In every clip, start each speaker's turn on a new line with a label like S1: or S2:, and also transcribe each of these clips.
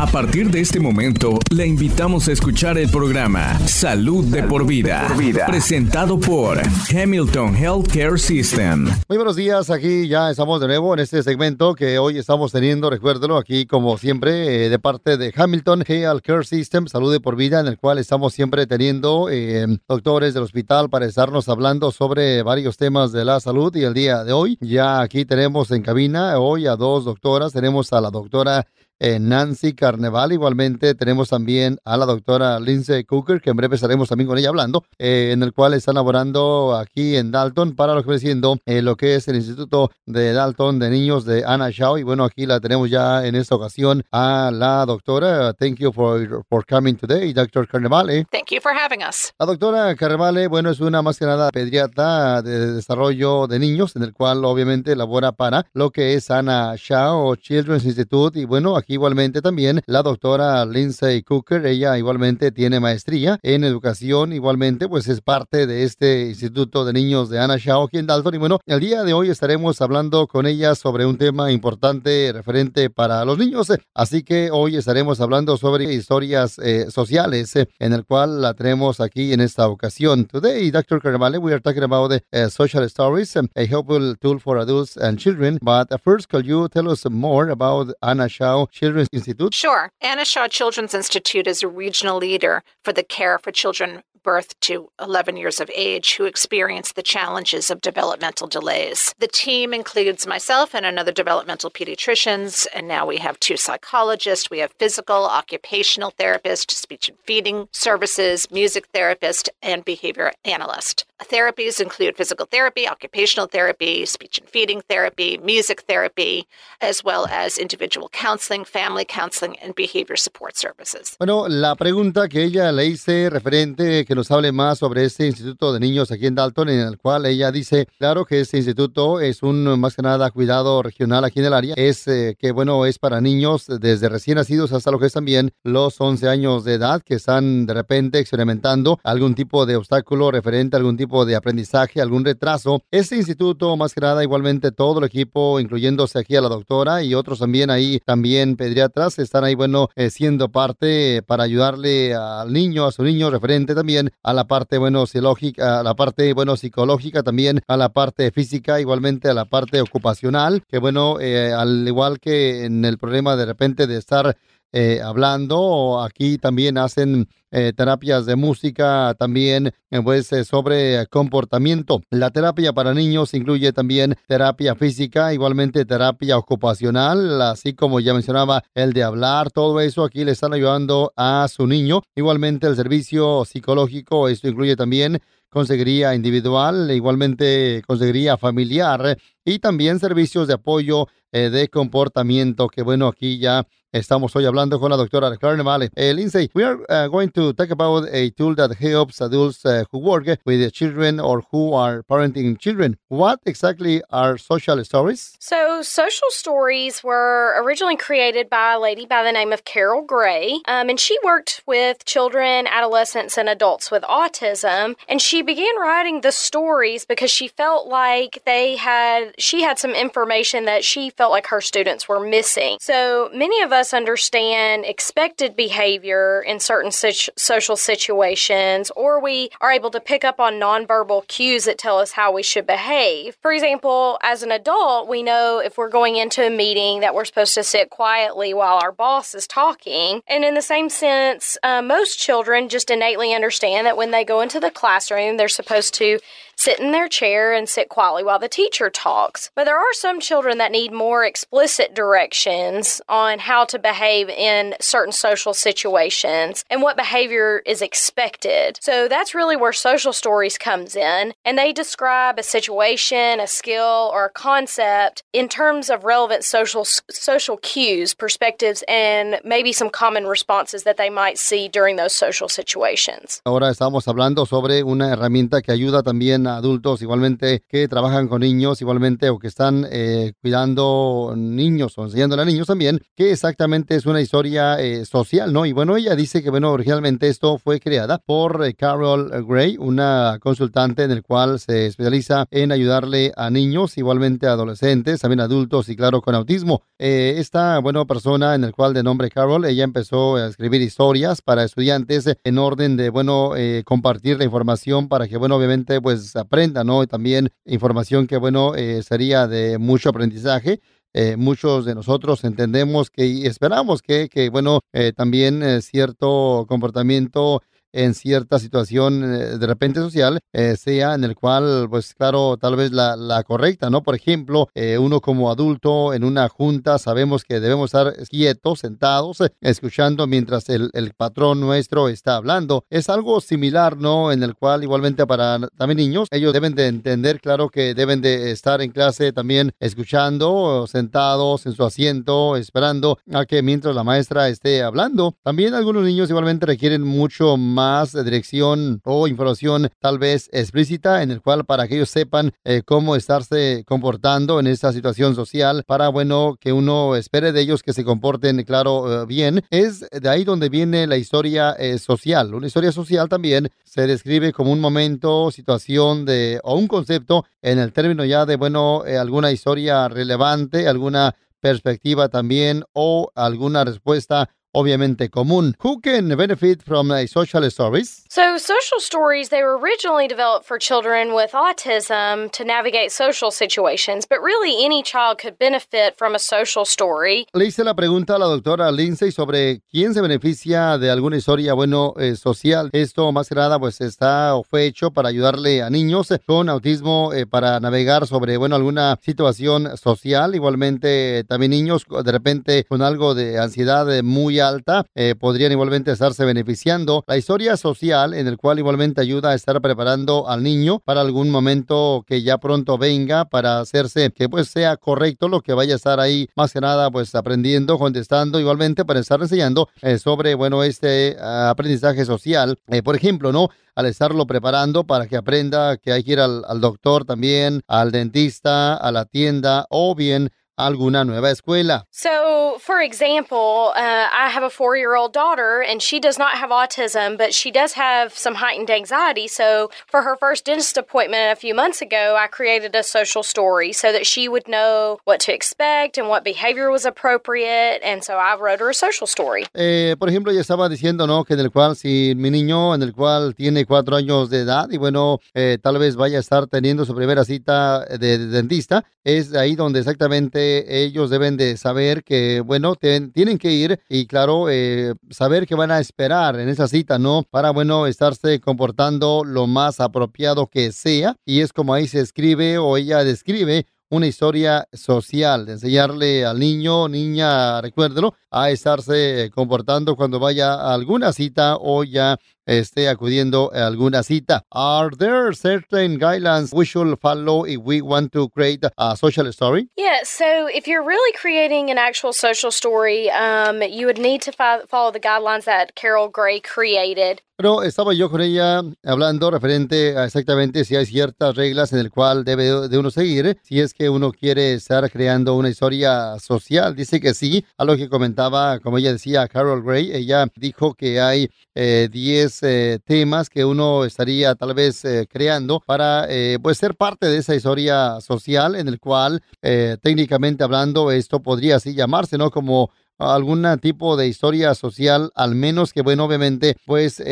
S1: A partir de este momento, le invitamos a escuchar el programa Salud de por vida, presentado por Hamilton Healthcare System.
S2: Muy buenos días, aquí ya estamos de nuevo en este segmento que hoy estamos teniendo, recuérdelo, aquí como siempre, eh, de parte de Hamilton Healthcare System, Salud de por vida, en el cual estamos siempre teniendo eh, doctores del hospital para estarnos hablando sobre varios temas de la salud. Y el día de hoy ya aquí tenemos en cabina hoy a dos doctoras, tenemos a la doctora eh, Nancy Carneval. Igualmente tenemos también a la doctora Lindsay Cooker, que en breve estaremos también con ella hablando, eh, en el cual están laborando aquí en Dalton para lo que viene siendo eh, lo que es el Instituto de Dalton de Niños de Anna Shaw. Y bueno, aquí la tenemos ya en esta ocasión a la doctora. Thank you for, for coming today, Dr. Carnevale.
S3: Thank you for having us.
S2: La doctora Carnevale, bueno, es una más que nada pediatra de desarrollo de niños, en el cual obviamente labora para lo que es Anna Shaw Children's Institute. Y bueno, aquí igualmente también la doctora Lindsay Cooker, ella igualmente tiene maestría en educación, igualmente pues es parte de este Instituto de Niños de Anna Shaw aquí en Dalton. Y bueno, el día de hoy estaremos hablando con ella sobre un tema importante referente para los niños. Así que hoy estaremos hablando sobre historias eh, sociales, eh, en el cual la tenemos aquí en esta ocasión. Today, Dr. Carnevale, we are talking about uh, social stories, a helpful tool for adults and children. But first, could you tell us more about Anna Shaw Children's Institute?
S3: Sure. Anna Shaw Children's Institute is a regional leader for the care for children birth to 11 years of age who experience the challenges of developmental delays. The team includes myself and another developmental pediatricians, and now we have two psychologists, we have physical, occupational therapist, speech and feeding services, music therapist, and behavior analyst. Therapies include physical therapy, occupational therapy, speech and feeding therapy, music therapy, as well as individual counseling, family counseling, and behavior support services.
S2: Bueno, la pregunta que ella le hice referente que nos hable más sobre este Instituto de Niños aquí en Dalton, en el cual ella dice, claro que este instituto es un más que nada cuidado regional aquí en el área, es eh, que bueno, es para niños desde recién nacidos hasta lo que es también los 11 años de edad que están de repente experimentando algún tipo de obstáculo referente a algún tipo de aprendizaje, algún retraso. Este instituto más que nada igualmente todo el equipo, incluyéndose aquí a la doctora y otros también ahí, también pediatras, están ahí bueno, eh, siendo parte para ayudarle al niño, a su niño referente también a la parte, bueno, psicológica, a la parte, bueno, psicológica, también a la parte física, igualmente a la parte ocupacional, que bueno, eh, al igual que en el problema de repente de estar eh, hablando. Aquí también hacen eh, terapias de música, también eh, pues eh, sobre comportamiento. La terapia para niños incluye también terapia física, igualmente terapia ocupacional, así como ya mencionaba el de hablar, todo eso aquí le están ayudando a su niño. Igualmente el servicio psicológico, esto incluye también consejería individual, igualmente consejería familiar y también servicios de apoyo eh, de comportamiento, que bueno, aquí ya estamos hoy hablando con la doctora Carnevale. Eh, Lindsay, we are uh, going to talk about a tool that helps adults uh, who work with children or who are parenting children. What exactly are social stories?
S4: So, social stories were originally created by a lady by the name of Carol Gray, um, and she worked with children, adolescents, and adults with autism. And she began writing the stories because she felt like they had she had some information that she felt like her students were missing. So many of us understand expected behavior in certain social situations, or we are able to pick up on nonverbal cues that tell us how we should behave. For example, as an adult, we know if we're going into a meeting that we're supposed to sit quietly while our boss is talking. And in the same sense, uh, most children just innately understand that when they go into the classroom, they're supposed to sit in their chair and sit quietly while the teacher talks. But there are some children that need more explicit directions on how to behave in certain social situations and what behavior is expected. So that's really where social stories comes in and they describe a situation, a skill or a concept in terms of relevant social social cues, perspectives and maybe some common responses that they might see during those social situations.
S2: Ahora estamos hablando sobre una herramienta que ayuda también adultos igualmente que trabajan con niños igualmente o que están eh, cuidando niños o enseñándole a niños también, que exactamente es una historia eh, social, ¿no? Y bueno, ella dice que, bueno, originalmente esto fue creada por eh, Carol Gray, una consultante en el cual se especializa en ayudarle a niños, igualmente adolescentes, también adultos y claro, con autismo. esta, bueno, persona en el cual de nombre Carol, ella empezó a escribir historias para estudiantes en orden de, bueno, compartir la información para que, bueno, obviamente, pues aprenda, ¿no? Y también información que, bueno, sería de mucho aprendizaje. Eh, muchos de nosotros entendemos que y esperamos que, que bueno, eh, también eh, cierto comportamiento en cierta situación eh, de repente social eh, sea en el cual, pues claro, tal vez la, la correcta, ¿no? Por ejemplo, eh, uno como adulto en una junta sabemos que debemos estar quietos, sentados, escuchando mientras el, el, patrón nuestro está hablando. Es algo similar, ¿no? En el cual igualmente para también niños, ellos deben de entender, claro, que deben de estar en clase también escuchando, sentados en su asiento, esperando a que mientras la maestra esté hablando. También algunos niños igualmente requieren mucho más más dirección o información tal vez explícita en el cual para que ellos sepan eh, cómo estarse comportando en esta situación social para, bueno, que uno espere de ellos que se comporten, claro, eh, bien. Es de ahí donde viene la historia eh, social. Una historia social también se describe como un momento, situación de o un concepto en el término ya de, bueno, alguna historia relevante, alguna perspectiva también o alguna respuesta obviamente común. Who can benefit from a social stories?
S4: So, social stories they were originally developed for children with autism to navigate social situations, but really any child could benefit from a social story.
S2: Le hice la pregunta a la doctora Lindsay sobre quién se beneficia de alguna historia, bueno, eh, social. Esto más que nada pues está o fue hecho para ayudarle a niños con autismo eh, para navegar sobre, bueno, alguna situación social. Igualmente también niños de repente con algo de ansiedad muy alta eh, podrían igualmente estarse beneficiando. La historia social en el cual igualmente ayuda a estar preparando al niño para algún momento que ya pronto venga para hacerse que pues sea correcto lo que vaya a estar ahí más que nada pues aprendiendo, contestando igualmente para estar enseñando eh, sobre bueno este ah, aprendizaje social. Eh, por ejemplo, ¿no? al estarlo preparando para que aprenda que hay que ir al, al, doctor también, al dentista, a la tienda o bien alguna nueva escuela.
S4: So, for example, uh, I have a four year old daughter and she does not have autism, but she does have some heightened anxiety. So, for her first dentist appointment a few months ago, I created a social story so that she would know what to expect and what behavior was appropriate. And so I wrote her a social story.
S2: Eh, por ejemplo, ya estaba diciendo, ¿no? Que en el cual, si mi niño, en el cual tiene cuatro años de edad y bueno, eh, tal vez vaya a estar teniendo su primera cita de, de dentista, es ahí donde exactamente ellos deben de saber que, bueno, tienen que ir y, claro, eh, saber que van a esperar en esa cita, ¿no? Para, bueno, estarse comportando lo más apropiado que sea. Y es como ahí se escribe o ella describe una historia social, de enseñarle al niño, niña, recuérdelo, a estarse comportando cuando vaya a alguna cita o ya esté acudiendo a alguna cita. Are there certain guidelines we should follow if we want to create a social story?
S4: Yeah, so if you're really creating an actual social story, um, you would need to follow the guidelines that Carol Gray created.
S2: Pero estaba yo con ella hablando referente a exactamente si hay ciertas reglas en el cual debe de uno seguir, si es que uno quiere estar creando una historia social. Dice que sí, a lo que comentaba, como ella decía, Carol Gray, ella dijo que hay 10 eh, eh, temas que uno estaría tal vez eh, creando para eh, pues ser parte de esa historia social en el cual técnicamente hablando esto podría así llamarse, ¿no? Como algún tipo de historia social, al menos que, bueno, obviamente, pues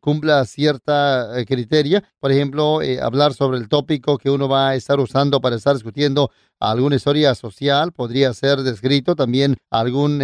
S2: cumpla cierta criteria. Por ejemplo, hablar sobre el tópico que uno va a estar usando para estar discutiendo alguna historia social, podría ser descrito también algún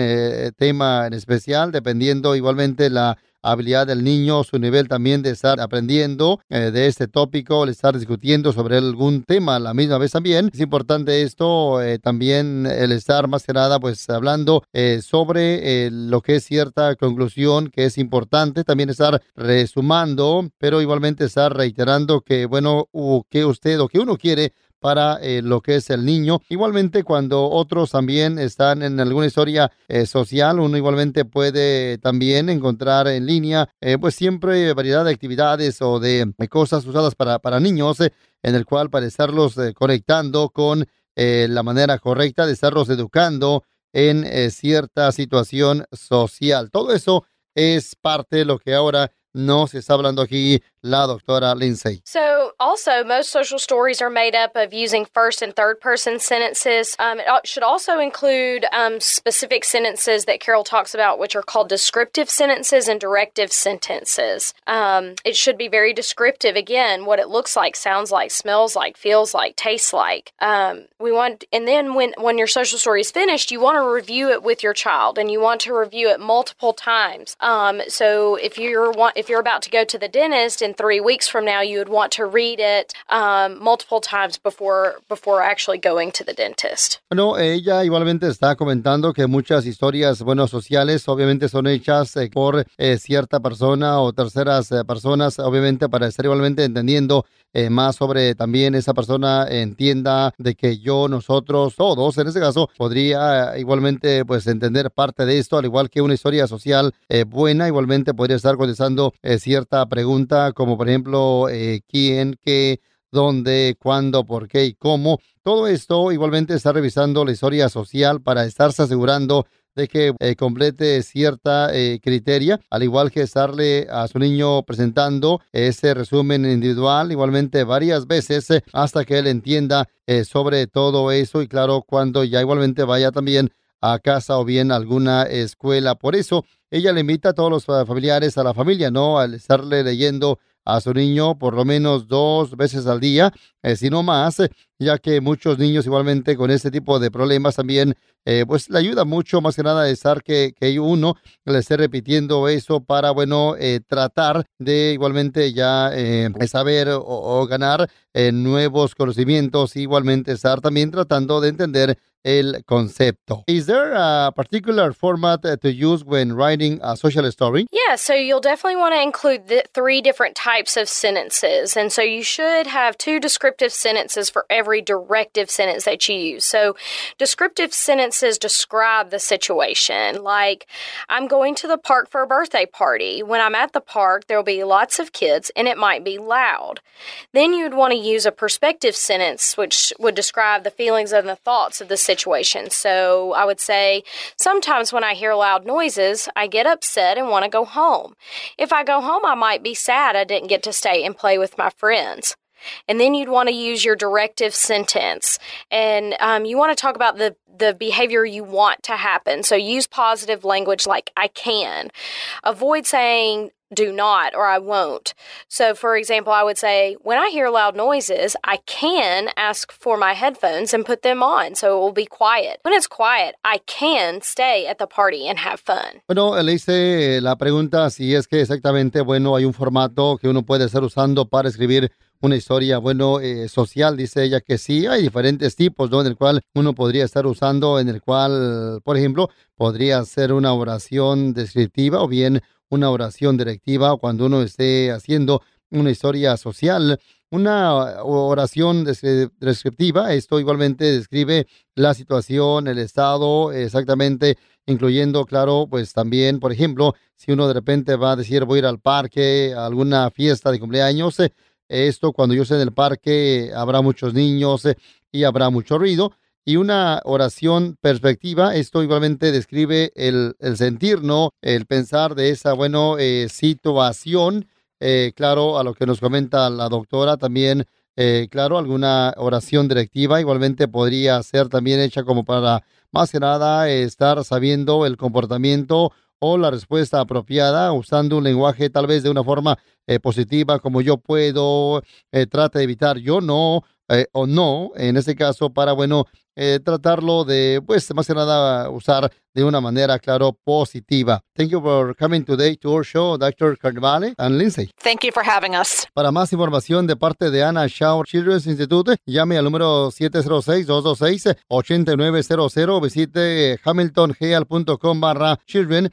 S2: tema en especial, dependiendo igualmente la habilidad del niño, su nivel también de estar aprendiendo eh, de este tópico, el estar discutiendo sobre algún tema a la misma vez también. Es importante esto, eh, también el estar más que nada pues hablando eh, sobre lo que es cierta conclusión que es importante, también estar resumando, pero igualmente estar reiterando que bueno, que usted o que uno quiere para eh, lo que es el niño. Igualmente, cuando otros también están en alguna historia eh, social, uno igualmente puede también encontrar en línea, eh, pues siempre variedad de actividades o de, cosas usadas para, para niños, en el cual para estarlos conectando con la manera correcta de estarlos educando en cierta situación social. Todo eso es parte de lo que ahora nos está hablando aquí la doctora Lindsay.
S4: So, also, most social stories are made up of using first and third person sentences. Um, it should also include um, specific sentences that Carol talks about, which are called descriptive sentences and directive sentences. Um, it should be very descriptive, again, what it looks like, sounds like, smells like, feels like, tastes like. Um, we want, and then when, when your social story is finished, you want to review it with your child and you want to review it multiple times. Um, so, if you're, if you're about to go to the dentist in three weeks from now, you would want to read it um, multiple times before, before actually going to the dentist.
S2: Bueno, ella igualmente está comentando que muchas historias, bueno, sociales, obviamente son hechas eh, por eh, cierta persona o terceras eh, personas, obviamente para estar igualmente entendiendo eh, más sobre también esa persona entienda de que yo, nosotros, todos, en este caso, podría igualmente pues entender parte de esto, al igual que una historia social eh, buena, igualmente podría estar contestando eh, cierta pregunta como por ejemplo quién, qué, dónde, cuándo, por qué y cómo. Todo esto igualmente está revisando la historia social para estarse asegurando de que eh, complete cierta eh, criteria, al igual que estarle a su niño presentando ese resumen individual, igualmente varias veces, eh, hasta que él entienda sobre todo eso y claro, cuando ya igualmente vaya también a casa o bien a alguna escuela. Por eso, ella le invita a todos los familiares, a la familia, ¿no? Al estarle leyendo a su niño por lo menos dos veces al día, eh, si no más, ya que muchos niños igualmente con este tipo de problemas también, eh, pues le ayuda mucho más que nada a estar que, que uno le esté repitiendo eso para, bueno, eh, tratar de igualmente ya saber o, o ganar nuevos conocimientos, igualmente estar también tratando de entender el concepto. Is there a particular format to use when writing a social story?
S4: Yeah, so you'll definitely want to include the three different types of sentences. And so you should have two descriptive sentences for every directive sentence that you use. So descriptive sentences describe the situation, like I'm going to the park for a birthday party. When I'm at the park, there'll be lots of kids and it might be loud. Then you'd want to use a perspective sentence, which would describe the feelings and the thoughts of the situation. So I would say sometimes when I hear loud noises, I get upset and want to go home. If I go home, I might be sad I didn't get to stay and play with my friends. And then you'd want to use your directive sentence. And um, you want to talk about the, the behavior you want to happen. So use positive language like I can. Avoid saying do not or I won't. So, for example, I would say, when I hear loud noises, I can ask for my headphones and put them on so it will be quiet. When it's quiet, I can stay at the party and have fun.
S2: Bueno, le hice la pregunta si es que exactamente, bueno, hay un formato que uno puede estar usando para escribir una historia, bueno, eh, social, dice ella que sí, hay diferentes tipos, ¿no? En el cual uno podría estar usando, en el cual, por ejemplo, podría ser una oración descriptiva o bien una oración directiva cuando uno esté haciendo una historia social. Una oración descriptiva, esto igualmente describe la situación, el estado, exactamente, incluyendo, claro, pues también, por ejemplo, si uno de repente va a decir voy a ir al parque, a alguna fiesta de cumpleaños, eh, esto cuando yo esté en el parque habrá muchos niños eh, y habrá mucho ruido y una oración perspectiva. Esto igualmente describe el, sentir, ¿no? El pensar de esa, bueno, eh, situación. Eh, claro, a lo que nos comenta la doctora también, claro, alguna oración directiva igualmente podría ser también hecha como para, más que nada, estar sabiendo el comportamiento o la respuesta apropiada, usando un lenguaje tal vez de una forma positiva, como yo puedo, trata de evitar yo no, o no, en este caso, para, bueno, eh, tratarlo de, pues, más que nada usar de una manera, claro, positiva. Thank you for coming today to our show, Dr. Carnevale and Lindsay.
S3: Thank you for having us.
S2: Para más información de parte de Anna Shaw Children's Institute, llame al número 706-226-8900, visite hamiltongeal.com barra children